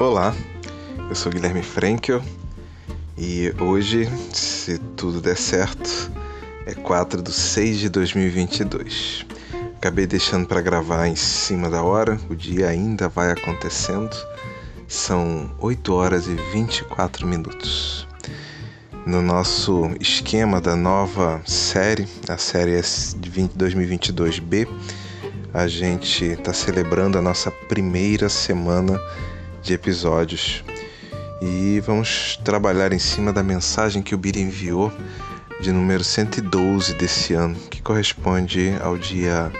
Olá, eu sou Guilherme Frankel e hoje, se tudo der certo, é 4 de 6 de 2022. Acabei deixando para gravar em cima da hora, o dia ainda vai acontecendo. São 8 horas e 24 minutos. No nosso esquema da nova série, a série 2022B, a gente está celebrando a nossa primeira semana de episódios e vamos trabalhar em cima da mensagem que o Bira enviou de número 112 desse ano, que corresponde ao dia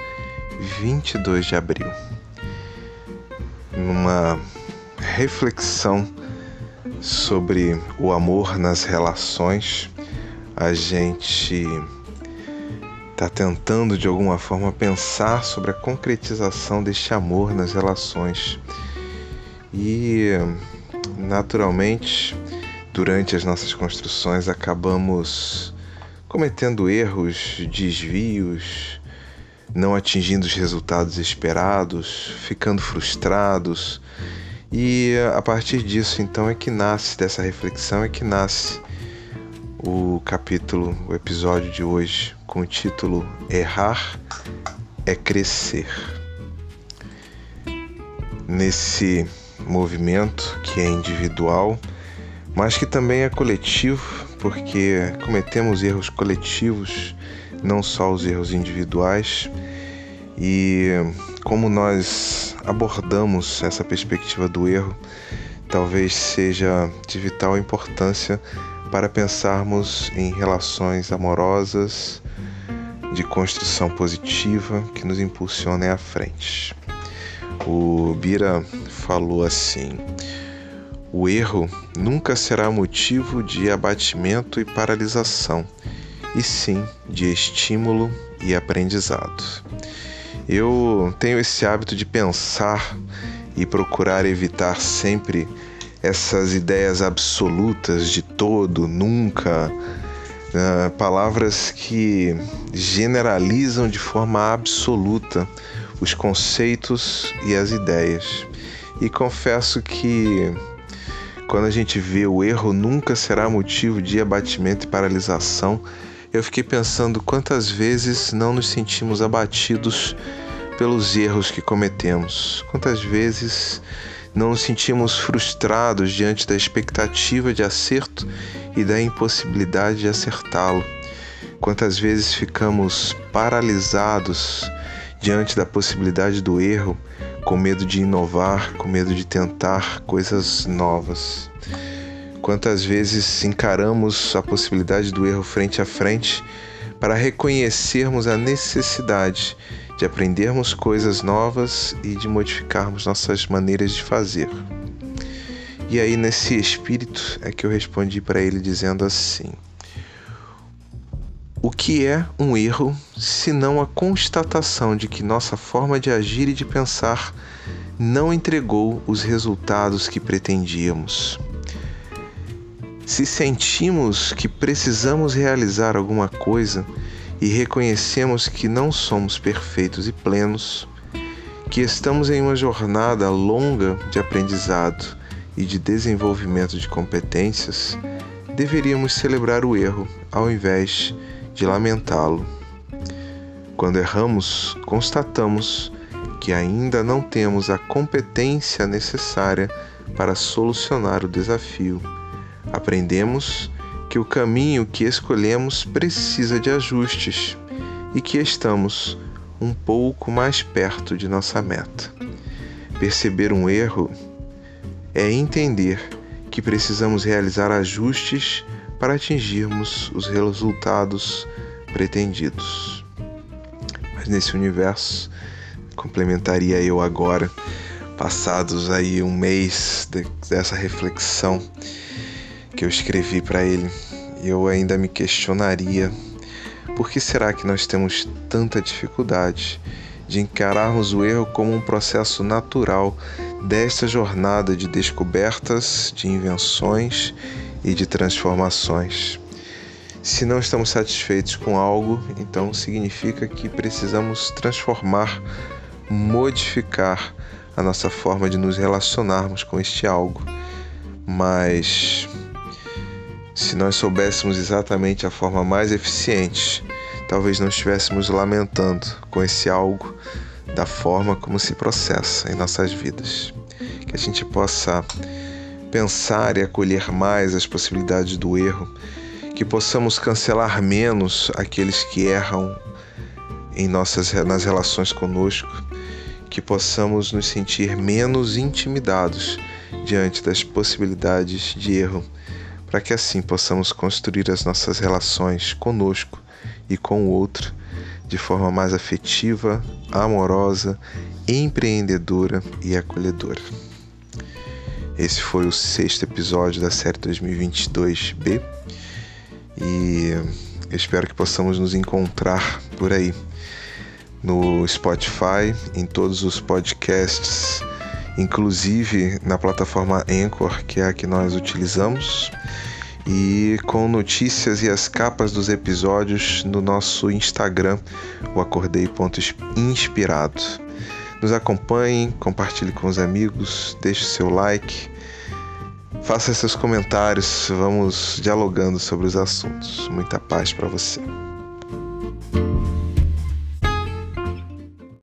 22 de abril. Numa reflexão sobre o amor nas relações, a gente está tentando de alguma forma pensar sobre a concretização deste amor nas relações. E naturalmente, durante as nossas construções, acabamos cometendo erros, desvios, não atingindo os resultados esperados, ficando frustrados. E a partir disso, então, é que nasce dessa reflexão, é que nasce o capítulo, o episódio de hoje, com o título Errar é Crescer. Nesse movimento que é individual, mas que também é coletivo, porque cometemos erros coletivos, não só os erros individuais. E como nós abordamos essa perspectiva do erro, talvez seja de vital importância para pensarmos em relações amorosas, de construção positiva que nos impulsionem à frente. O Bira falou assim: o erro nunca será motivo de abatimento e paralisação, e sim de estímulo e aprendizado. Eu tenho esse hábito de pensar e procurar evitar sempre essas ideias absolutas de todo, nunca, uh, palavras que generalizam de forma absoluta os conceitos e as ideias. E confesso que quando a gente vê o erro nunca será motivo de abatimento e paralisação, eu fiquei pensando quantas vezes não nos sentimos abatidos pelos erros que cometemos, quantas vezes não nos sentimos frustrados diante da expectativa de acerto e da impossibilidade de acertá-lo, quantas vezes ficamos paralisados diante da possibilidade do erro, com medo de inovar, com medo de tentar coisas novas. Quantas vezes encaramos a possibilidade do erro frente a frente para reconhecermos a necessidade de aprendermos coisas novas e de modificarmos nossas maneiras de fazer. E aí, nesse espírito, é que eu respondi para ele dizendo assim: o que é um erro senão a constatação de que nossa forma de agir e de pensar não entregou os resultados que pretendíamos? Se sentimos que precisamos realizar alguma coisa e reconhecemos que não somos perfeitos e plenos, que estamos em uma jornada longa de aprendizado e de desenvolvimento de competências, deveríamos celebrar o erro ao invés de de lamentá-lo. Quando erramos, constatamos que ainda não temos a competência necessária para solucionar o desafio. Aprendemos que o caminho que escolhemos precisa de ajustes e que estamos um pouco mais perto de nossa meta. Perceber um erro é entender que precisamos realizar ajustes para atingirmos os resultados pretendidos. Mas nesse universo, complementaria eu agora, passados aí um mês de, dessa reflexão que eu escrevi para ele, eu ainda me questionaria por que será que nós temos tanta dificuldade de encararmos o erro como um processo natural desta jornada de descobertas, de invenções e de transformações. Se não estamos satisfeitos com algo, então significa que precisamos transformar, modificar a nossa forma de nos relacionarmos com este algo. Mas se nós soubéssemos exatamente a forma mais eficiente, talvez não estivéssemos lamentando com esse algo da forma como se processa em nossas vidas. Que a gente possa pensar e acolher mais as possibilidades do erro, que possamos cancelar menos aqueles que erram em nossas nas relações conosco, que possamos nos sentir menos intimidados diante das possibilidades de erro, para que assim possamos construir as nossas relações conosco e com o outro de forma mais afetiva, amorosa, empreendedora e acolhedora. Esse foi o sexto episódio da série 2022B e eu espero que possamos nos encontrar por aí. No Spotify, em todos os podcasts, inclusive na plataforma Anchor, que é a que nós utilizamos, e com notícias e as capas dos episódios no nosso Instagram, o acordei.inspirado. Nos acompanhe, compartilhe com os amigos, deixe seu like, faça seus comentários, vamos dialogando sobre os assuntos. Muita paz para você.